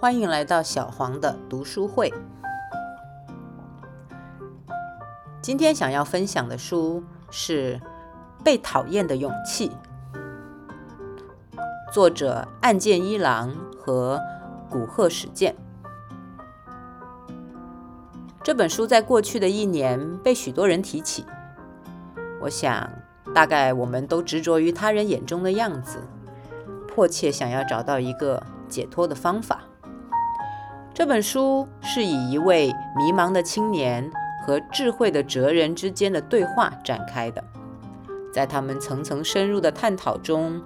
欢迎来到小黄的读书会。今天想要分享的书是《被讨厌的勇气》，作者岸见一郎和古贺史健。这本书在过去的一年被许多人提起，我想大概我们都执着于他人眼中的样子，迫切想要找到一个解脱的方法。这本书是以一位迷茫的青年和智慧的哲人之间的对话展开的，在他们层层深入的探讨中，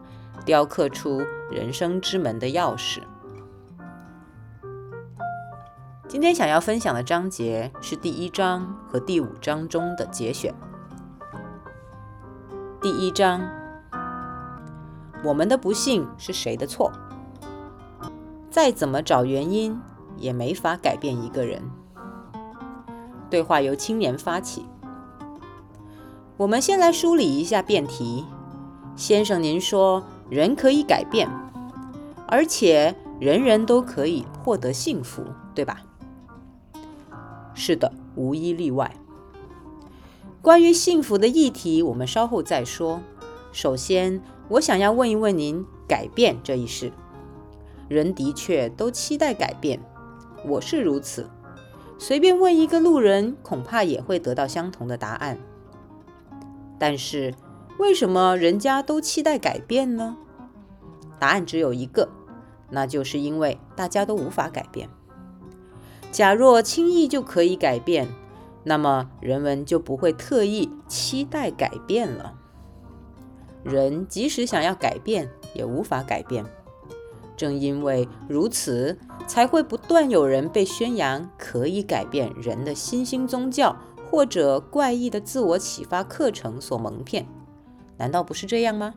雕刻出人生之门的钥匙。今天想要分享的章节是第一章和第五章中的节选。第一章：我们的不幸是谁的错？再怎么找原因。也没法改变一个人。对话由青年发起。我们先来梳理一下辩题。先生，您说人可以改变，而且人人都可以获得幸福，对吧？是的，无一例外。关于幸福的议题，我们稍后再说。首先，我想要问一问您：改变这一事，人的确都期待改变。我是如此，随便问一个路人，恐怕也会得到相同的答案。但是，为什么人家都期待改变呢？答案只有一个，那就是因为大家都无法改变。假若轻易就可以改变，那么人们就不会特意期待改变了。人即使想要改变，也无法改变。正因为如此，才会不断有人被宣扬可以改变人的新兴宗教或者怪异的自我启发课程所蒙骗，难道不是这样吗？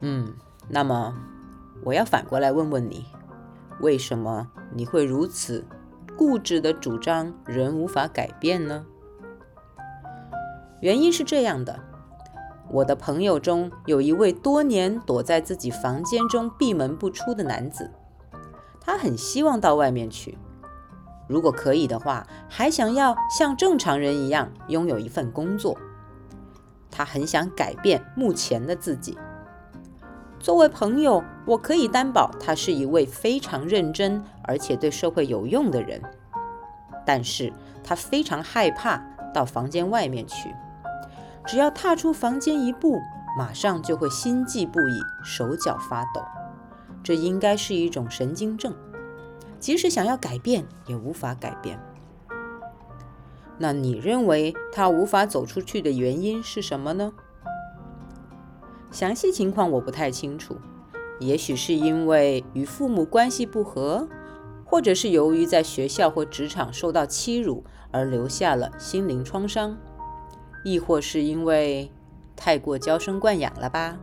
嗯，那么我要反过来问问你，为什么你会如此固执地主张人无法改变呢？原因是这样的。我的朋友中有一位多年躲在自己房间中闭门不出的男子，他很希望到外面去，如果可以的话，还想要像正常人一样拥有一份工作。他很想改变目前的自己。作为朋友，我可以担保他是一位非常认真而且对社会有用的人，但是他非常害怕到房间外面去。只要踏出房间一步，马上就会心悸不已，手脚发抖。这应该是一种神经症，即使想要改变，也无法改变。那你认为他无法走出去的原因是什么呢？详细情况我不太清楚，也许是因为与父母关系不和，或者是由于在学校或职场受到欺辱而留下了心灵创伤。亦或是因为太过娇生惯养了吧？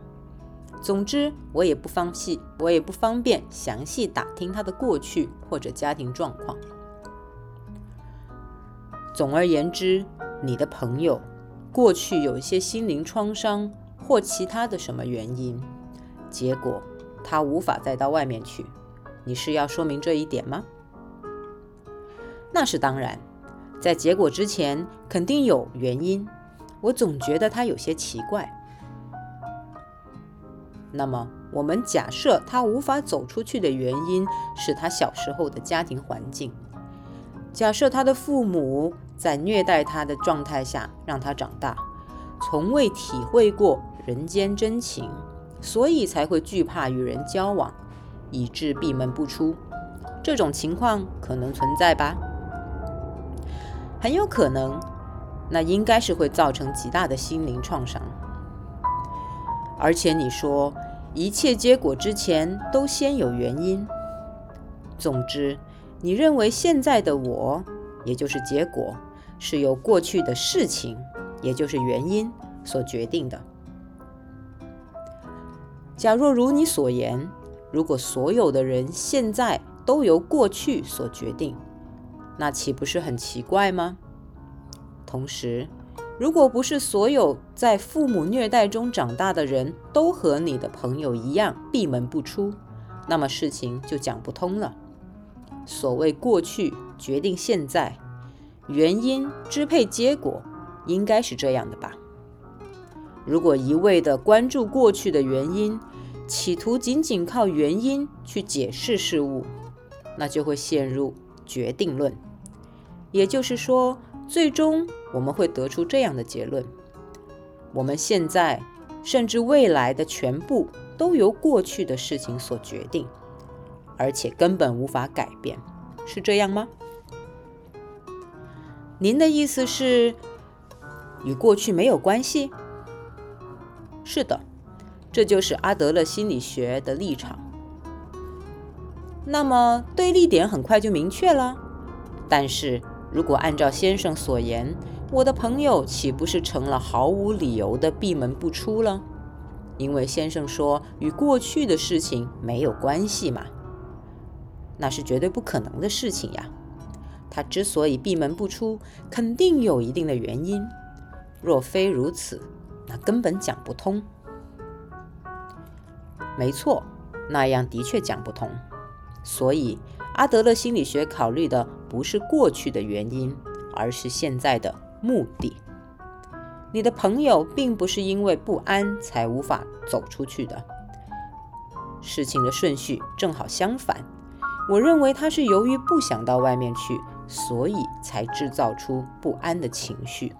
总之，我也不方细，我也不方便详细打听他的过去或者家庭状况。总而言之，你的朋友过去有一些心灵创伤或其他的什么原因，结果他无法再到外面去。你是要说明这一点吗？那是当然，在结果之前肯定有原因。我总觉得他有些奇怪。那么，我们假设他无法走出去的原因是他小时候的家庭环境。假设他的父母在虐待他的状态下让他长大，从未体会过人间真情，所以才会惧怕与人交往，以致闭门不出。这种情况可能存在吧？很有可能。那应该是会造成极大的心灵创伤，而且你说一切结果之前都先有原因。总之，你认为现在的我，也就是结果，是由过去的事情，也就是原因所决定的。假若如你所言，如果所有的人现在都由过去所决定，那岂不是很奇怪吗？同时，如果不是所有在父母虐待中长大的人都和你的朋友一样闭门不出，那么事情就讲不通了。所谓过去决定现在，原因支配结果，应该是这样的吧？如果一味的关注过去的原因，企图仅仅靠原因去解释事物，那就会陷入决定论。也就是说，最终我们会得出这样的结论：我们现在甚至未来的全部都由过去的事情所决定，而且根本无法改变，是这样吗？您的意思是与过去没有关系？是的，这就是阿德勒心理学的立场。那么对立点很快就明确了。但是如果按照先生所言，我的朋友岂不是成了毫无理由的闭门不出了？因为先生说与过去的事情没有关系嘛，那是绝对不可能的事情呀。他之所以闭门不出，肯定有一定的原因。若非如此，那根本讲不通。没错，那样的确讲不通。所以，阿德勒心理学考虑的不是过去的原因，而是现在的目的。你的朋友并不是因为不安才无法走出去的，事情的顺序正好相反。我认为他是由于不想到外面去，所以才制造出不安的情绪。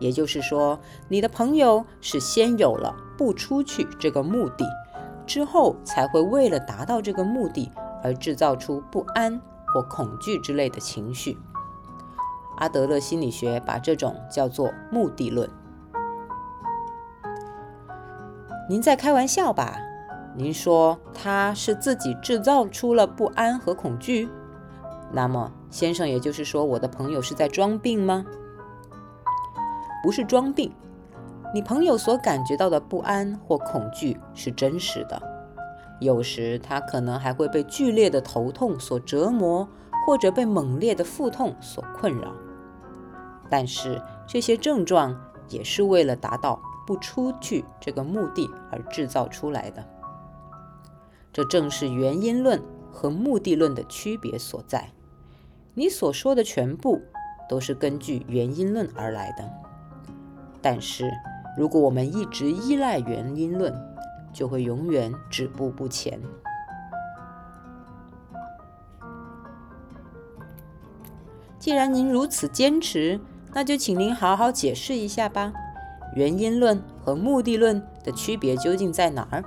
也就是说，你的朋友是先有了不出去这个目的，之后才会为了达到这个目的而制造出不安或恐惧之类的情绪。阿德勒心理学把这种叫做目的论。您在开玩笑吧？您说他是自己制造出了不安和恐惧？那么，先生，也就是说，我的朋友是在装病吗？不是装病，你朋友所感觉到的不安或恐惧是真实的。有时他可能还会被剧烈的头痛所折磨，或者被猛烈的腹痛所困扰。但是这些症状也是为了达到不出去这个目的而制造出来的。这正是原因论和目的论的区别所在。你所说的全部都是根据原因论而来的。但是，如果我们一直依赖原因论，就会永远止步不前。既然您如此坚持，那就请您好好解释一下吧。原因论和目的论的区别究竟在哪儿？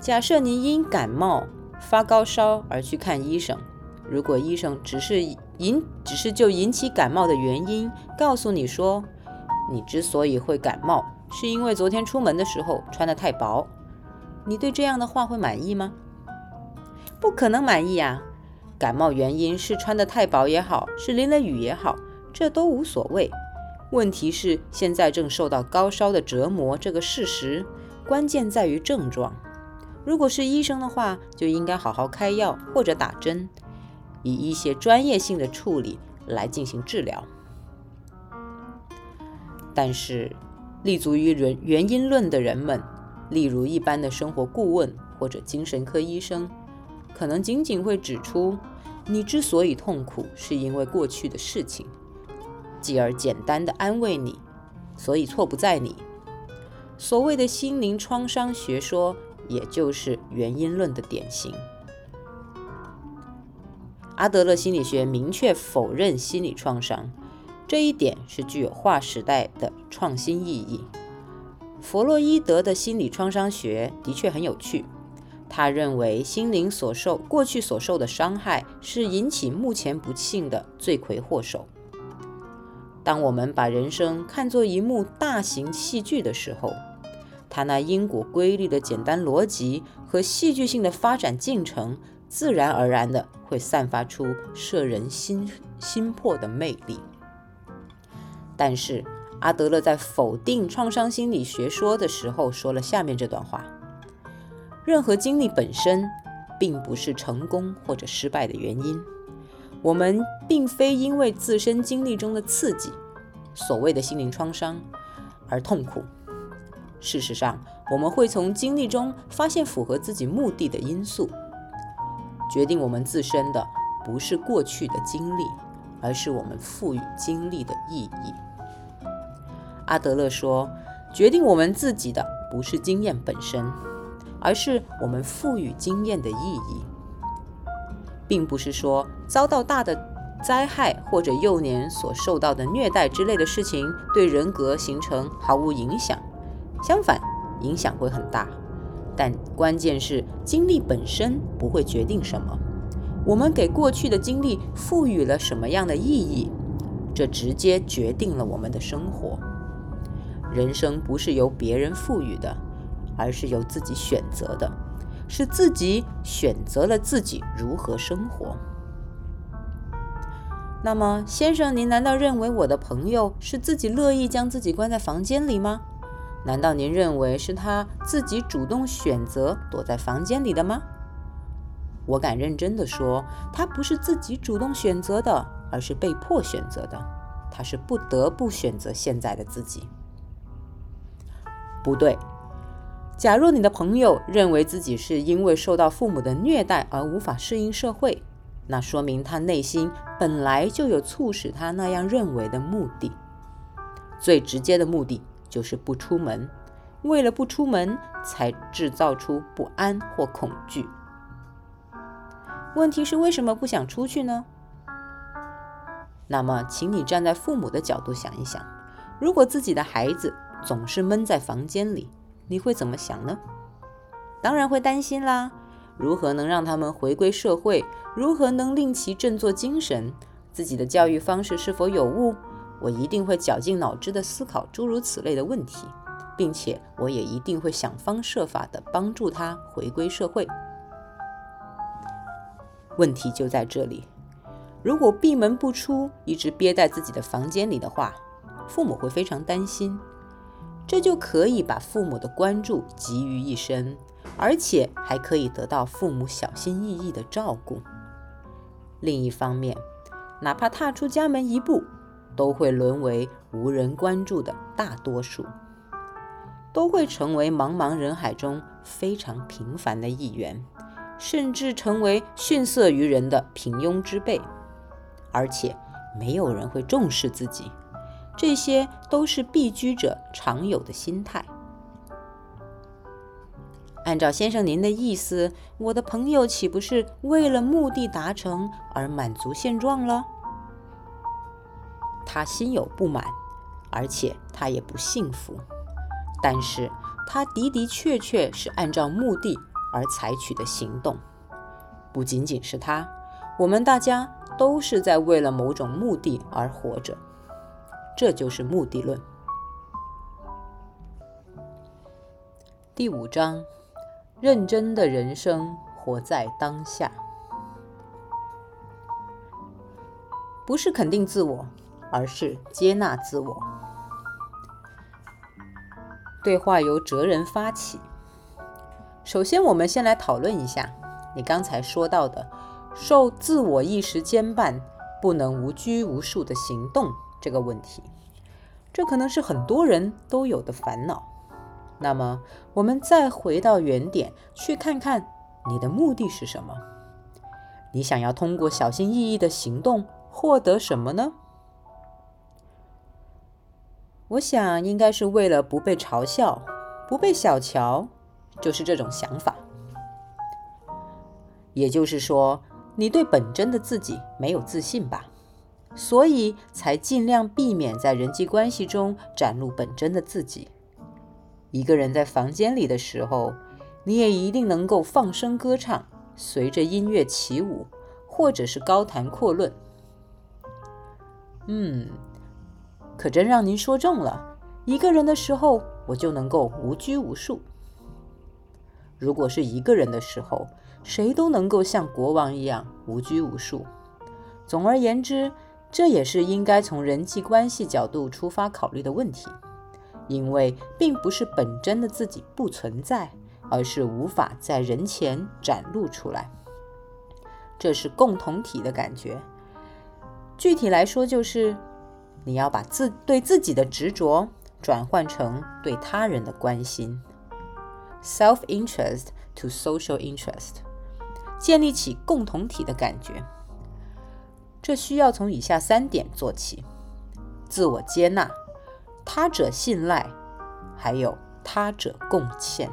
假设您因感冒、发高烧而去看医生，如果医生只是引，只是就引起感冒的原因告诉你说。你之所以会感冒，是因为昨天出门的时候穿得太薄。你对这样的话会满意吗？不可能满意啊！感冒原因是穿得太薄也好，是淋了雨也好，这都无所谓。问题是现在正受到高烧的折磨这个事实，关键在于症状。如果是医生的话，就应该好好开药或者打针，以一些专业性的处理来进行治疗。但是，立足于原原因论的人们，例如一般的生活顾问或者精神科医生，可能仅仅会指出，你之所以痛苦，是因为过去的事情，继而简单的安慰你，所以错不在你。所谓的心灵创伤学说，也就是原因论的典型。阿德勒心理学明确否认心理创伤。这一点是具有划时代的创新意义。弗洛伊德的心理创伤学的确很有趣。他认为心灵所受过去所受的伤害是引起目前不幸的罪魁祸首。当我们把人生看作一幕大型戏剧的时候，他那因果规律的简单逻辑和戏剧性的发展进程，自然而然的会散发出摄人心心魄的魅力。但是阿德勒在否定创伤心理学说的时候，说了下面这段话：任何经历本身并不是成功或者失败的原因。我们并非因为自身经历中的刺激，所谓的心灵创伤而痛苦。事实上，我们会从经历中发现符合自己目的的因素。决定我们自身的不是过去的经历，而是我们赋予经历的意义。阿德勒说，决定我们自己的不是经验本身，而是我们赋予经验的意义。并不是说遭到大的灾害或者幼年所受到的虐待之类的事情对人格形成毫无影响，相反，影响会很大。但关键是经历本身不会决定什么，我们给过去的经历赋予了什么样的意义，这直接决定了我们的生活。人生不是由别人赋予的，而是由自己选择的。是自己选择了自己如何生活。那么，先生，您难道认为我的朋友是自己乐意将自己关在房间里吗？难道您认为是他自己主动选择躲在房间里的吗？我敢认真的说，他不是自己主动选择的，而是被迫选择的。他是不得不选择现在的自己。不对。假若你的朋友认为自己是因为受到父母的虐待而无法适应社会，那说明他内心本来就有促使他那样认为的目的。最直接的目的就是不出门，为了不出门才制造出不安或恐惧。问题是为什么不想出去呢？那么，请你站在父母的角度想一想：如果自己的孩子总是闷在房间里，你会怎么想呢？当然会担心啦。如何能让他们回归社会？如何能令其振作精神？自己的教育方式是否有误？我一定会绞尽脑汁地思考诸如此类的问题，并且我也一定会想方设法地帮助他回归社会。问题就在这里：如果闭门不出，一直憋在自己的房间里的话，父母会非常担心。这就可以把父母的关注集于一身，而且还可以得到父母小心翼翼的照顾。另一方面，哪怕踏出家门一步，都会沦为无人关注的大多数，都会成为茫茫人海中非常平凡的一员，甚至成为逊色于人的平庸之辈，而且没有人会重视自己。这些都是避居者常有的心态。按照先生您的意思，我的朋友岂不是为了目的达成而满足现状了？他心有不满，而且他也不幸福。但是他的的确确是按照目的而采取的行动。不仅仅是他，我们大家都是在为了某种目的而活着。这就是目的论。第五章：认真的人生，活在当下，不是肯定自我，而是接纳自我。对话由哲人发起。首先，我们先来讨论一下你刚才说到的受自我意识牵绊、不能无拘无束的行动。这个问题，这可能是很多人都有的烦恼。那么，我们再回到原点，去看看你的目的是什么？你想要通过小心翼翼的行动获得什么呢？我想，应该是为了不被嘲笑、不被小瞧，就是这种想法。也就是说，你对本真的自己没有自信吧？所以才尽量避免在人际关系中展露本真的自己。一个人在房间里的时候，你也一定能够放声歌唱，随着音乐起舞，或者是高谈阔论。嗯，可真让您说中了。一个人的时候，我就能够无拘无束。如果是一个人的时候，谁都能够像国王一样无拘无束。总而言之。这也是应该从人际关系角度出发考虑的问题，因为并不是本真的自己不存在，而是无法在人前展露出来。这是共同体的感觉。具体来说，就是你要把自对自己的执着转换成对他人的关心。Self-interest to social interest，建立起共同体的感觉。这需要从以下三点做起：自我接纳、他者信赖，还有他者贡献。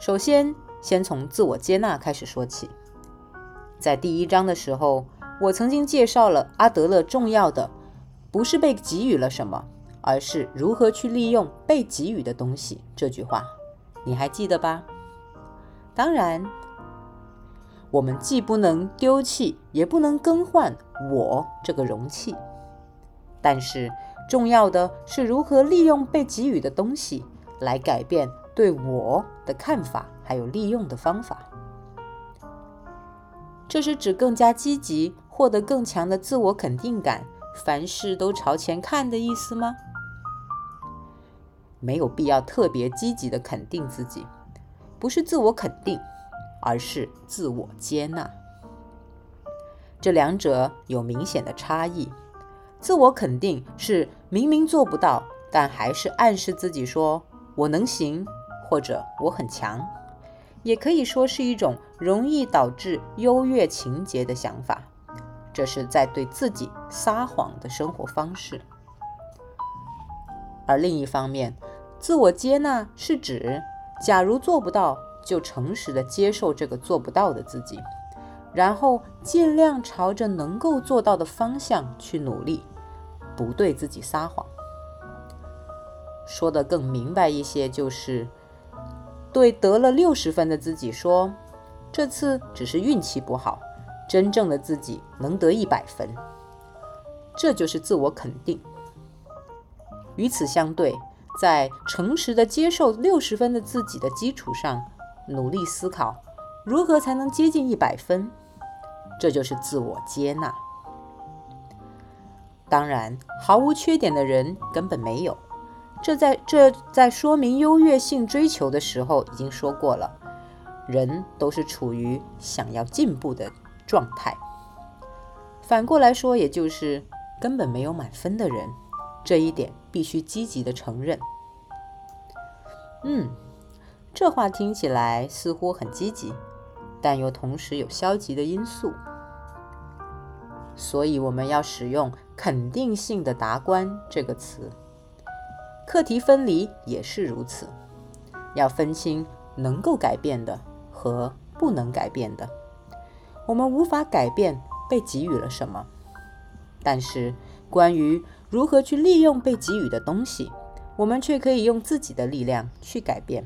首先，先从自我接纳开始说起。在第一章的时候，我曾经介绍了阿德勒重要的不是被给予了什么，而是如何去利用被给予的东西这句话，你还记得吧？当然。我们既不能丢弃，也不能更换我这个容器，但是重要的是如何利用被给予的东西来改变对我的看法，还有利用的方法。这是指更加积极，获得更强的自我肯定感，凡事都朝前看的意思吗？没有必要特别积极的肯定自己，不是自我肯定。而是自我接纳，这两者有明显的差异。自我肯定是明明做不到，但还是暗示自己说“我能行”或者“我很强”，也可以说是一种容易导致优越情节的想法。这是在对自己撒谎的生活方式。而另一方面，自我接纳是指，假如做不到。就诚实的接受这个做不到的自己，然后尽量朝着能够做到的方向去努力，不对自己撒谎。说的更明白一些，就是对得了六十分的自己说：“这次只是运气不好，真正的自己能得一百分。”这就是自我肯定。与此相对，在诚实的接受六十分的自己的基础上。努力思考如何才能接近一百分，这就是自我接纳。当然，毫无缺点的人根本没有。这在这在说明优越性追求的时候已经说过了。人都是处于想要进步的状态。反过来说，也就是根本没有满分的人，这一点必须积极的承认。嗯。这话听起来似乎很积极，但又同时有消极的因素，所以我们要使用肯定性的达观这个词。课题分离也是如此，要分清能够改变的和不能改变的。我们无法改变被给予了什么，但是关于如何去利用被给予的东西，我们却可以用自己的力量去改变。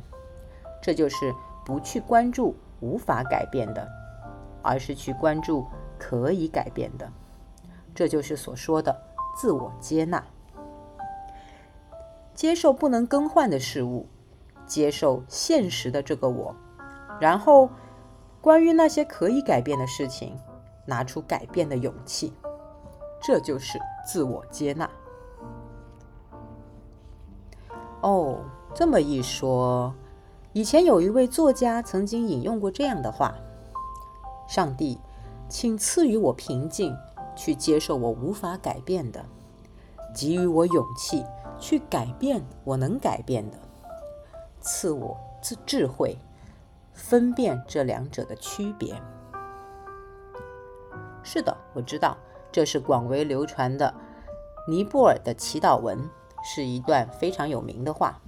这就是不去关注无法改变的，而是去关注可以改变的。这就是所说的自我接纳，接受不能更换的事物，接受现实的这个我，然后关于那些可以改变的事情，拿出改变的勇气。这就是自我接纳。哦，这么一说。以前有一位作家曾经引用过这样的话：“上帝，请赐予我平静，去接受我无法改变的；给予我勇气，去改变我能改变的；赐我智智慧，分辨这两者的区别。”是的，我知道这是广为流传的尼泊尔的祈祷文，是一段非常有名的话。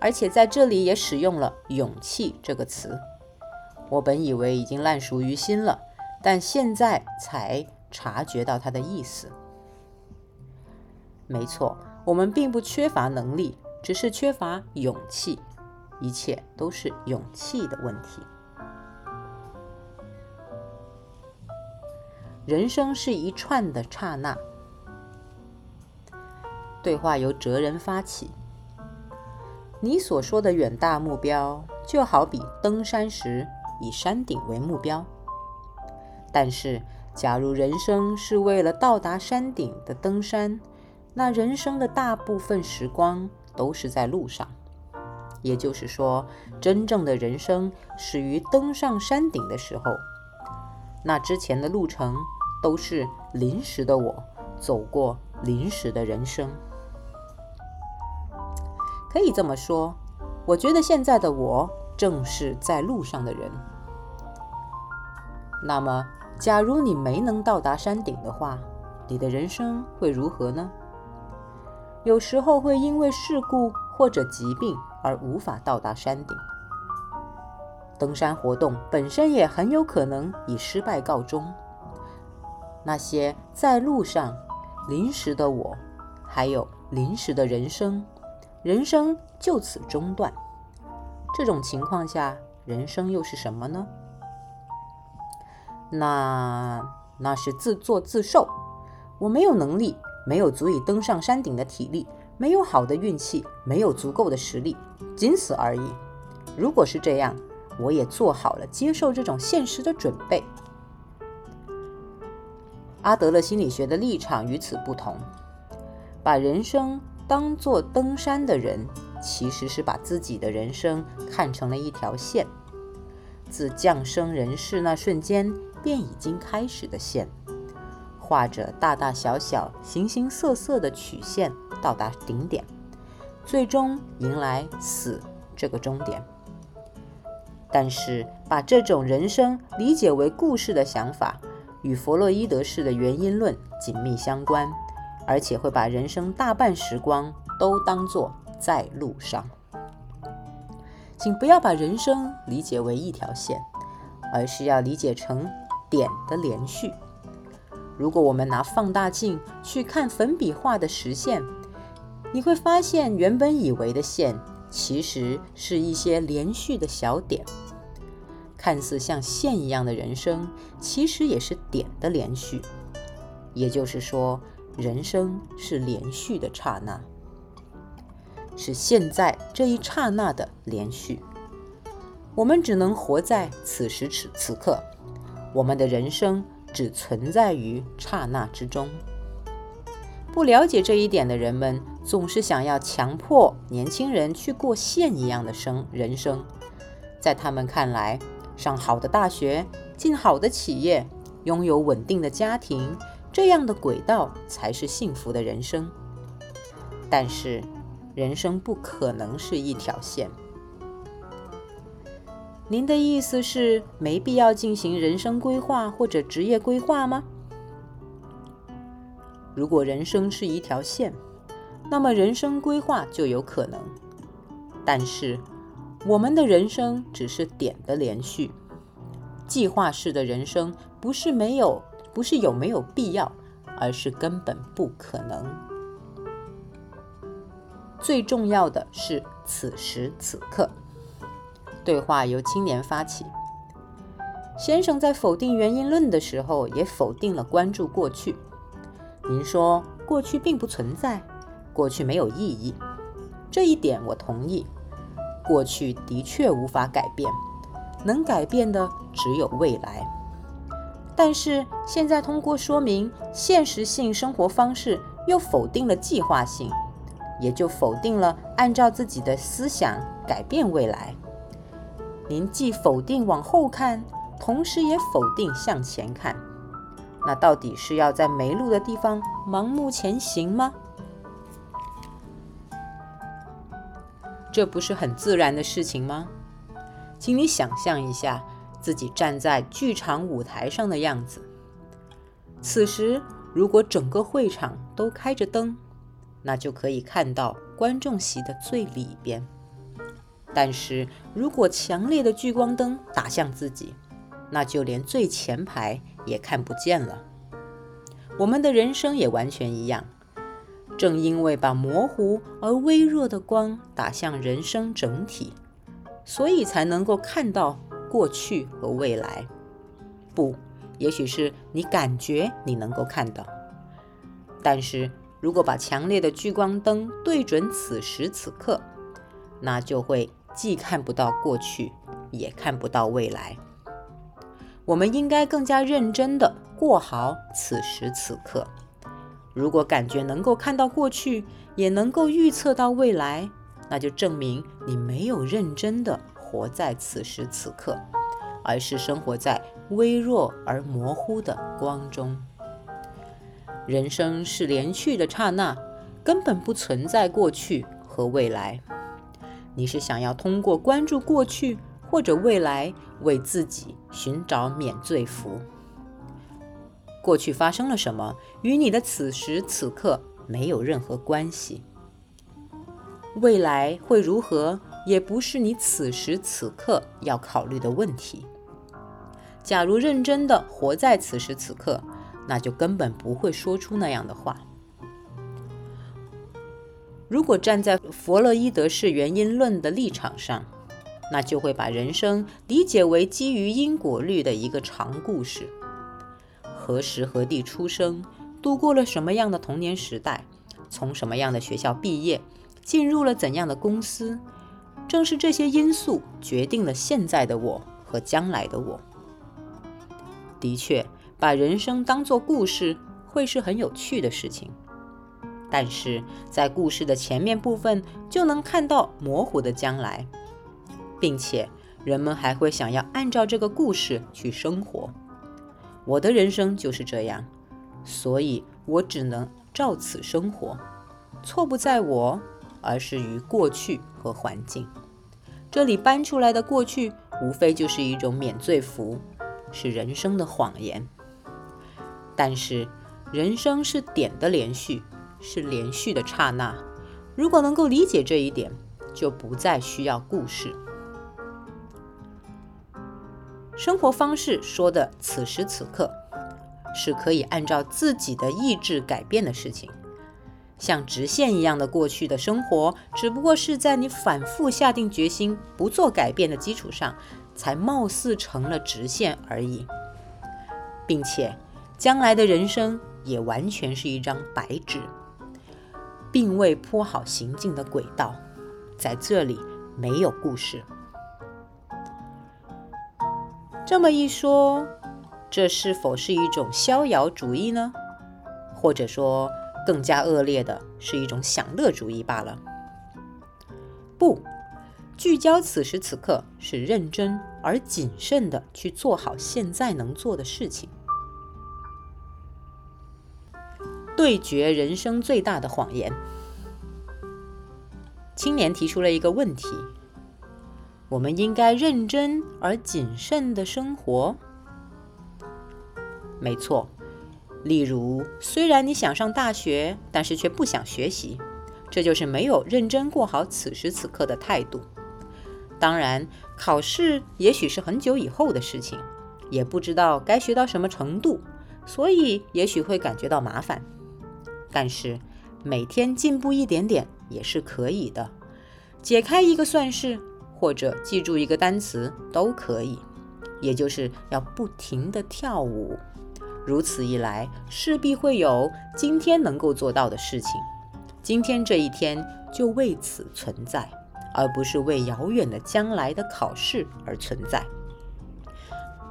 而且在这里也使用了“勇气”这个词，我本以为已经烂熟于心了，但现在才察觉到它的意思。没错，我们并不缺乏能力，只是缺乏勇气，一切都是勇气的问题。人生是一串的刹那。对话由哲人发起。你所说的远大目标，就好比登山时以山顶为目标。但是，假如人生是为了到达山顶的登山，那人生的大部分时光都是在路上。也就是说，真正的人生始于登上山顶的时候，那之前的路程都是临时的我走过临时的人生。可以这么说，我觉得现在的我正是在路上的人。那么，假如你没能到达山顶的话，你的人生会如何呢？有时候会因为事故或者疾病而无法到达山顶。登山活动本身也很有可能以失败告终。那些在路上临时的我，还有临时的人生，人生就此中断。这种情况下，人生又是什么呢？那那是自作自受。我没有能力，没有足以登上山顶的体力，没有好的运气，没有足够的实力，仅此而已。如果是这样，我也做好了接受这种现实的准备。阿德勒心理学的立场与此不同，把人生当做登山的人，其实是把自己的人生看成了一条线，自降生人世那瞬间便已经开始的线，画着大大小小、形形色色的曲线，到达顶点，最终迎来死这个终点。但是，把这种人生理解为故事的想法，与弗洛伊德式的原因论紧密相关，而且会把人生大半时光都当作在路上。请不要把人生理解为一条线，而是要理解成点的连续。如果我们拿放大镜去看粉笔画的实线，你会发现原本以为的线，其实是一些连续的小点。看似像线一样的人生，其实也是点的连续。也就是说，人生是连续的刹那，是现在这一刹那的连续。我们只能活在此时此此刻，我们的人生只存在于刹那之中。不了解这一点的人们，总是想要强迫年轻人去过线一样的生人生，在他们看来。上好的大学，进好的企业，拥有稳定的家庭，这样的轨道才是幸福的人生。但是，人生不可能是一条线。您的意思是没必要进行人生规划或者职业规划吗？如果人生是一条线，那么人生规划就有可能。但是。我们的人生只是点的连续，计划式的人生不是没有，不是有没有必要，而是根本不可能。最重要的是此时此刻。对话由青年发起。先生在否定原因论的时候，也否定了关注过去。您说过去并不存在，过去没有意义，这一点我同意。过去的确无法改变，能改变的只有未来。但是现在通过说明现实性生活方式，又否定了计划性，也就否定了按照自己的思想改变未来。您既否定往后看，同时也否定向前看。那到底是要在没路的地方盲目前行吗？这不是很自然的事情吗？请你想象一下自己站在剧场舞台上的样子。此时，如果整个会场都开着灯，那就可以看到观众席的最里边。但是如果强烈的聚光灯打向自己，那就连最前排也看不见了。我们的人生也完全一样。正因为把模糊而微弱的光打向人生整体，所以才能够看到过去和未来。不，也许是你感觉你能够看到，但是如果把强烈的聚光灯对准此时此刻，那就会既看不到过去，也看不到未来。我们应该更加认真地过好此时此刻。如果感觉能够看到过去，也能够预测到未来，那就证明你没有认真的活在此时此刻，而是生活在微弱而模糊的光中。人生是连续的刹那，根本不存在过去和未来。你是想要通过关注过去或者未来，为自己寻找免罪符。过去发生了什么，与你的此时此刻没有任何关系。未来会如何，也不是你此时此刻要考虑的问题。假如认真的活在此时此刻，那就根本不会说出那样的话。如果站在弗洛伊德式原因论的立场上，那就会把人生理解为基于因果律的一个长故事：何时何地出生，度过了什么样的童年时代，从什么样的学校毕业，进入了怎样的公司，正是这些因素决定了现在的我和将来的我。的确，把人生当作故事会是很有趣的事情。但是在故事的前面部分就能看到模糊的将来，并且人们还会想要按照这个故事去生活。我的人生就是这样，所以我只能照此生活。错不在我，而是于过去和环境。这里搬出来的过去，无非就是一种免罪符，是人生的谎言。但是人生是点的连续。是连续的刹那。如果能够理解这一点，就不再需要故事。生活方式说的此时此刻，是可以按照自己的意志改变的事情。像直线一样的过去的生活，只不过是在你反复下定决心不做改变的基础上，才貌似成了直线而已。并且，将来的人生也完全是一张白纸。并未铺好行进的轨道，在这里没有故事。这么一说，这是否是一种逍遥主义呢？或者说，更加恶劣的是一种享乐主义罢了？不，聚焦此时此刻，是认真而谨慎的去做好现在能做的事情。对决人生最大的谎言。青年提出了一个问题：我们应该认真而谨慎的生活。没错，例如，虽然你想上大学，但是却不想学习，这就是没有认真过好此时此刻的态度。当然，考试也许是很久以后的事情，也不知道该学到什么程度，所以也许会感觉到麻烦。但是每天进步一点点也是可以的，解开一个算式或者记住一个单词都可以，也就是要不停的跳舞。如此一来，势必会有今天能够做到的事情，今天这一天就为此存在，而不是为遥远的将来的考试而存在。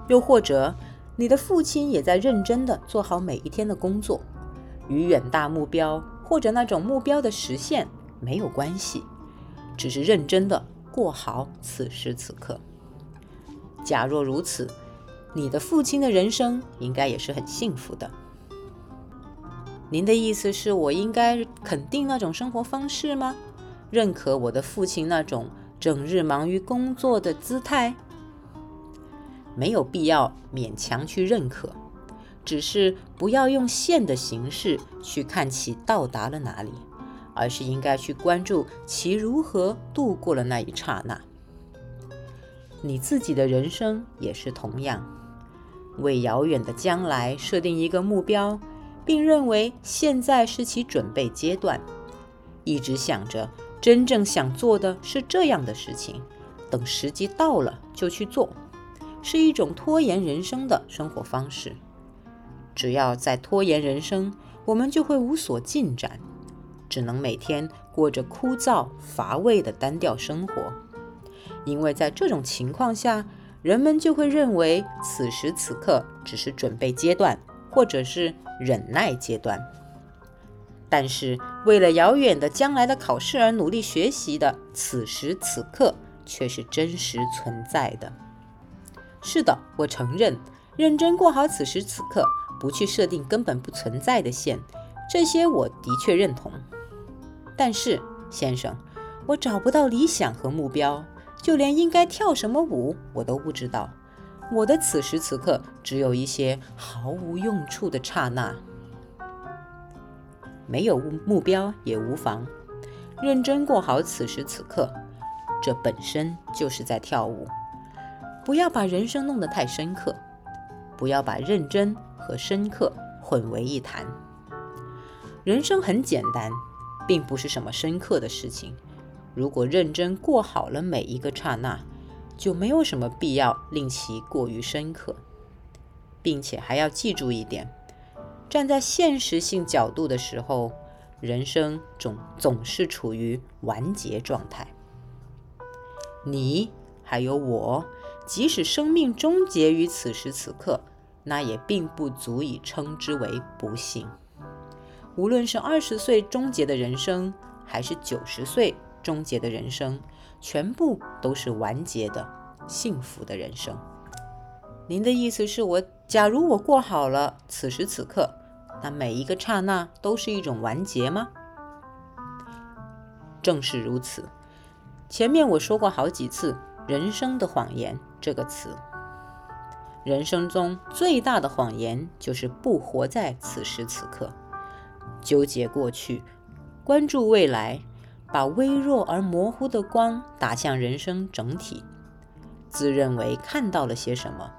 又或者，你的父亲也在认真的做好每一天的工作。与远大目标或者那种目标的实现没有关系，只是认真的过好此时此刻。假若如此，你的父亲的人生应该也是很幸福的。您的意思是我应该肯定那种生活方式吗？认可我的父亲那种整日忙于工作的姿态？没有必要勉强去认可。只是不要用线的形式去看其到达了哪里，而是应该去关注其如何度过了那一刹那。你自己的人生也是同样，为遥远的将来设定一个目标，并认为现在是其准备阶段，一直想着真正想做的是这样的事情，等时机到了就去做，是一种拖延人生的生活方式。只要在拖延人生，我们就会无所进展，只能每天过着枯燥乏味的单调生活。因为在这种情况下，人们就会认为此时此刻只是准备阶段，或者是忍耐阶段。但是，为了遥远的将来的考试而努力学习的此时此刻，却是真实存在的。是的，我承认，认真过好此时此刻。不去设定根本不存在的线，这些我的确认同。但是，先生，我找不到理想和目标，就连应该跳什么舞我都不知道。我的此时此刻只有一些毫无用处的刹那。没有目标也无妨，认真过好此时此刻，这本身就是在跳舞。不要把人生弄得太深刻，不要把认真和深刻混为一谈。人生很简单，并不是什么深刻的事情。如果认真过好了每一个刹那，就没有什么必要令其过于深刻，并且还要记住一点：站在现实性角度的时候，人生总总是处于完结状态。你还有我。即使生命终结于此时此刻，那也并不足以称之为不幸。无论是二十岁终结的人生，还是九十岁终结的人生，全部都是完结的幸福的人生。您的意思是我，假如我过好了此时此刻，那每一个刹那都是一种完结吗？正是如此。前面我说过好几次。人生的谎言这个词，人生中最大的谎言就是不活在此时此刻，纠结过去，关注未来，把微弱而模糊的光打向人生整体，自认为看到了些什么。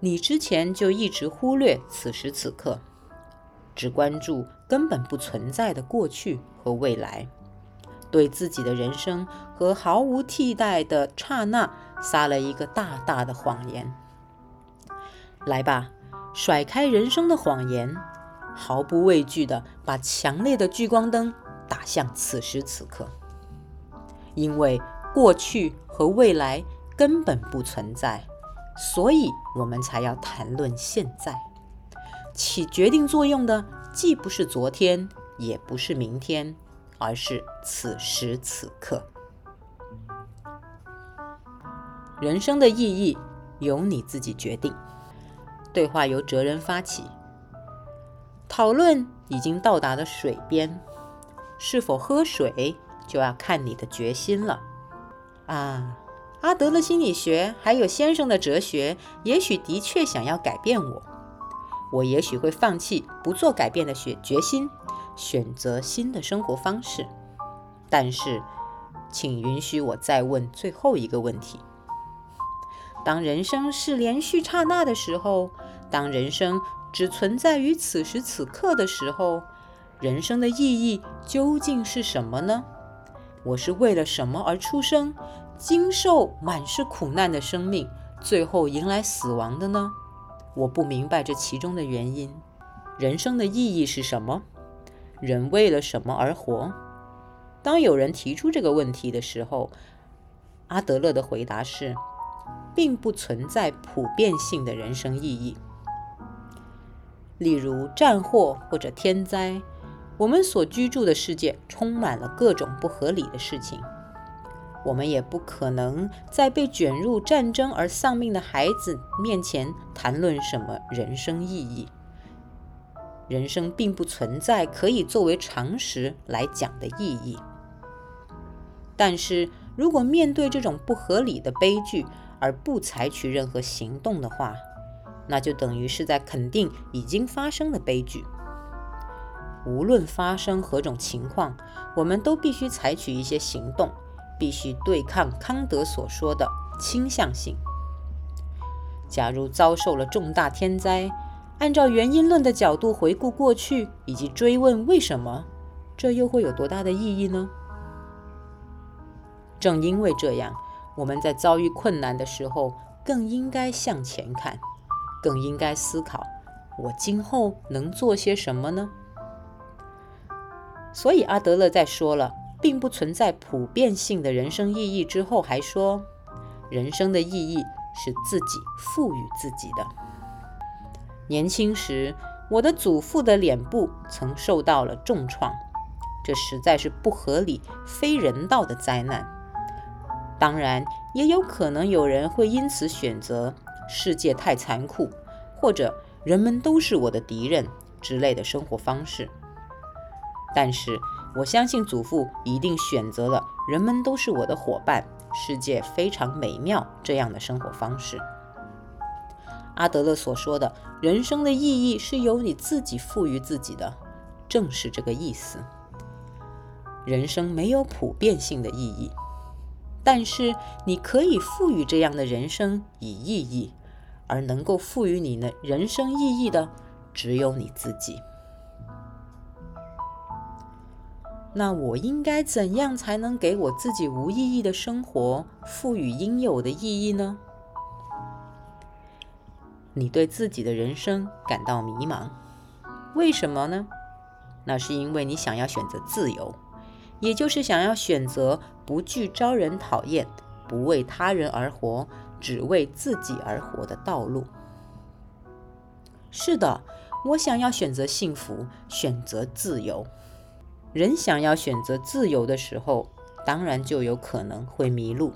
你之前就一直忽略此时此刻，只关注根本不存在的过去和未来。对自己的人生和毫无替代的刹那撒了一个大大的谎言。来吧，甩开人生的谎言，毫不畏惧地把强烈的聚光灯打向此时此刻。因为过去和未来根本不存在，所以我们才要谈论现在。起决定作用的既不是昨天，也不是明天。而是此时此刻，人生的意义由你自己决定。对话由哲人发起，讨论已经到达了水边，是否喝水就要看你的决心了。啊，阿德勒心理学还有先生的哲学，也许的确想要改变我，我也许会放弃不做改变的决决心。选择新的生活方式，但是，请允许我再问最后一个问题：当人生是连续刹那的时候，当人生只存在于此时此刻的时候，人生的意义究竟是什么呢？我是为了什么而出生，经受满是苦难的生命，最后迎来死亡的呢？我不明白这其中的原因。人生的意义是什么？人为了什么而活？当有人提出这个问题的时候，阿德勒的回答是：并不存在普遍性的人生意义。例如战祸或者天灾，我们所居住的世界充满了各种不合理的事情，我们也不可能在被卷入战争而丧命的孩子面前谈论什么人生意义。人生并不存在可以作为常识来讲的意义，但是如果面对这种不合理的悲剧而不采取任何行动的话，那就等于是在肯定已经发生的悲剧。无论发生何种情况，我们都必须采取一些行动，必须对抗康德所说的倾向性。假如遭受了重大天灾，按照原因论的角度回顾过去，以及追问为什么，这又会有多大的意义呢？正因为这样，我们在遭遇困难的时候，更应该向前看，更应该思考：我今后能做些什么呢？所以，阿德勒在说了并不存在普遍性的人生意义之后，还说：人生的意义是自己赋予自己的。年轻时，我的祖父的脸部曾受到了重创，这实在是不合理、非人道的灾难。当然，也有可能有人会因此选择“世界太残酷”或者“人们都是我的敌人”之类的生活方式。但是，我相信祖父一定选择了“人们都是我的伙伴，世界非常美妙”这样的生活方式。阿德勒所说的“人生的意义是由你自己赋予自己的”，正是这个意思。人生没有普遍性的意义，但是你可以赋予这样的人生以意义，而能够赋予你的人生意义的，只有你自己。那我应该怎样才能给我自己无意义的生活赋予应有的意义呢？你对自己的人生感到迷茫，为什么呢？那是因为你想要选择自由，也就是想要选择不惧招人讨厌、不为他人而活、只为自己而活的道路。是的，我想要选择幸福，选择自由。人想要选择自由的时候，当然就有可能会迷路。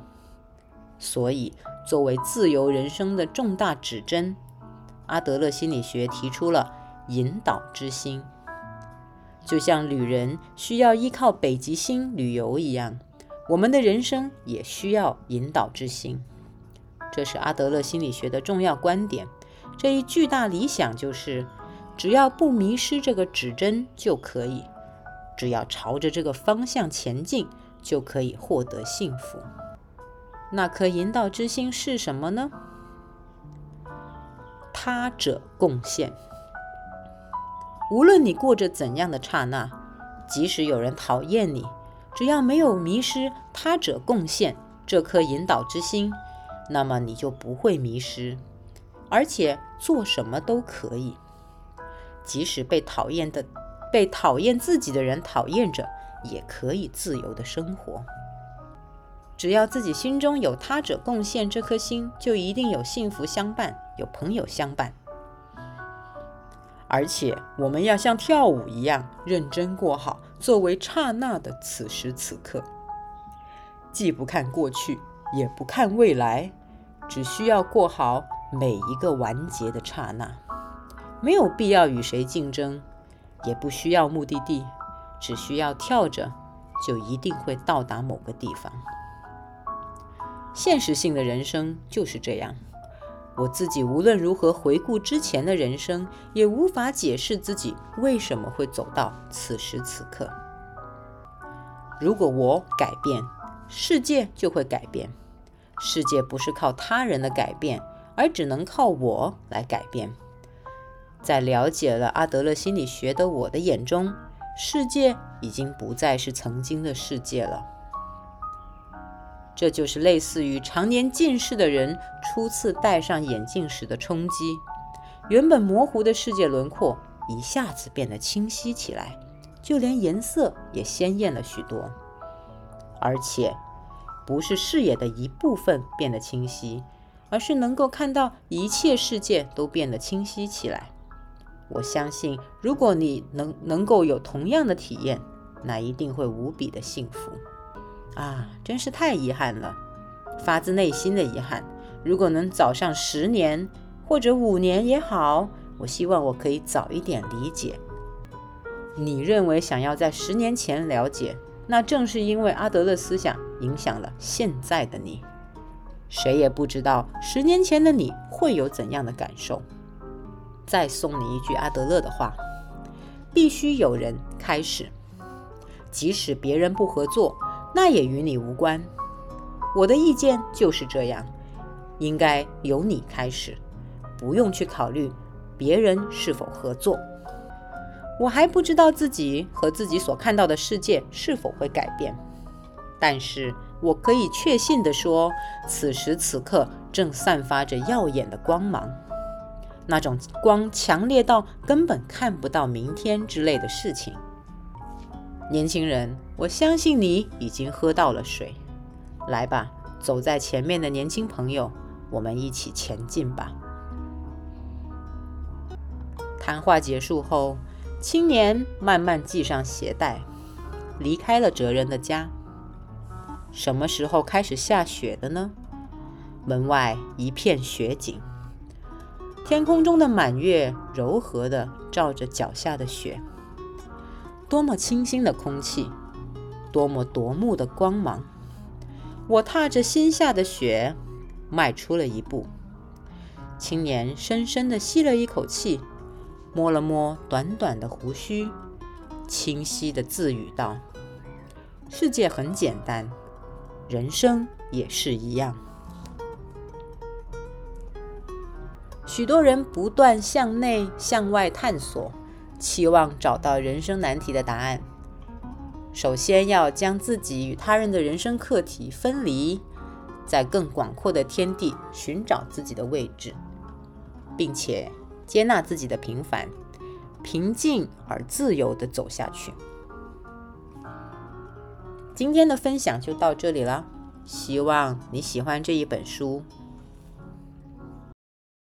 所以，作为自由人生的重大指针，阿德勒心理学提出了引导之心。就像旅人需要依靠北极星旅游一样，我们的人生也需要引导之心。这是阿德勒心理学的重要观点。这一巨大理想就是，只要不迷失这个指针就可以。只要朝着这个方向前进，就可以获得幸福。那颗引导之心是什么呢？他者贡献。无论你过着怎样的刹那，即使有人讨厌你，只要没有迷失他者贡献这颗引导之心，那么你就不会迷失，而且做什么都可以，即使被讨厌的。被讨厌自己的人讨厌着，也可以自由的生活。只要自己心中有他者贡献这颗心，就一定有幸福相伴，有朋友相伴。而且我们要像跳舞一样认真过好作为刹那的此时此刻，既不看过去，也不看未来，只需要过好每一个完结的刹那，没有必要与谁竞争。也不需要目的地，只需要跳着，就一定会到达某个地方。现实性的人生就是这样。我自己无论如何回顾之前的人生，也无法解释自己为什么会走到此时此刻。如果我改变，世界就会改变。世界不是靠他人的改变，而只能靠我来改变。在了解了阿德勒心理学的我的眼中，世界已经不再是曾经的世界了。这就是类似于常年近视的人初次戴上眼镜时的冲击，原本模糊的世界轮廓一下子变得清晰起来，就连颜色也鲜艳了许多。而且，不是视野的一部分变得清晰，而是能够看到一切世界都变得清晰起来。我相信，如果你能能够有同样的体验，那一定会无比的幸福啊！真是太遗憾了，发自内心的遗憾。如果能早上十年或者五年也好，我希望我可以早一点理解。你认为想要在十年前了解，那正是因为阿德勒思想影响了现在的你。谁也不知道十年前的你会有怎样的感受。再送你一句阿德勒的话：必须有人开始，即使别人不合作，那也与你无关。我的意见就是这样，应该由你开始，不用去考虑别人是否合作。我还不知道自己和自己所看到的世界是否会改变，但是我可以确信地说，此时此刻正散发着耀眼的光芒。那种光强烈到根本看不到明天之类的事情。年轻人，我相信你已经喝到了水。来吧，走在前面的年轻朋友，我们一起前进吧。谈话结束后，青年慢慢系上鞋带，离开了哲人的家。什么时候开始下雪的呢？门外一片雪景。天空中的满月柔和地照着脚下的雪，多么清新的空气，多么夺目的光芒！我踏着新下的雪，迈出了一步。青年深深地吸了一口气，摸了摸短短的胡须，清晰地自语道：“世界很简单，人生也是一样。”许多人不断向内向外探索，期望找到人生难题的答案。首先要将自己与他人的人生课题分离，在更广阔的天地寻找自己的位置，并且接纳自己的平凡，平静而自由地走下去。今天的分享就到这里了，希望你喜欢这一本书。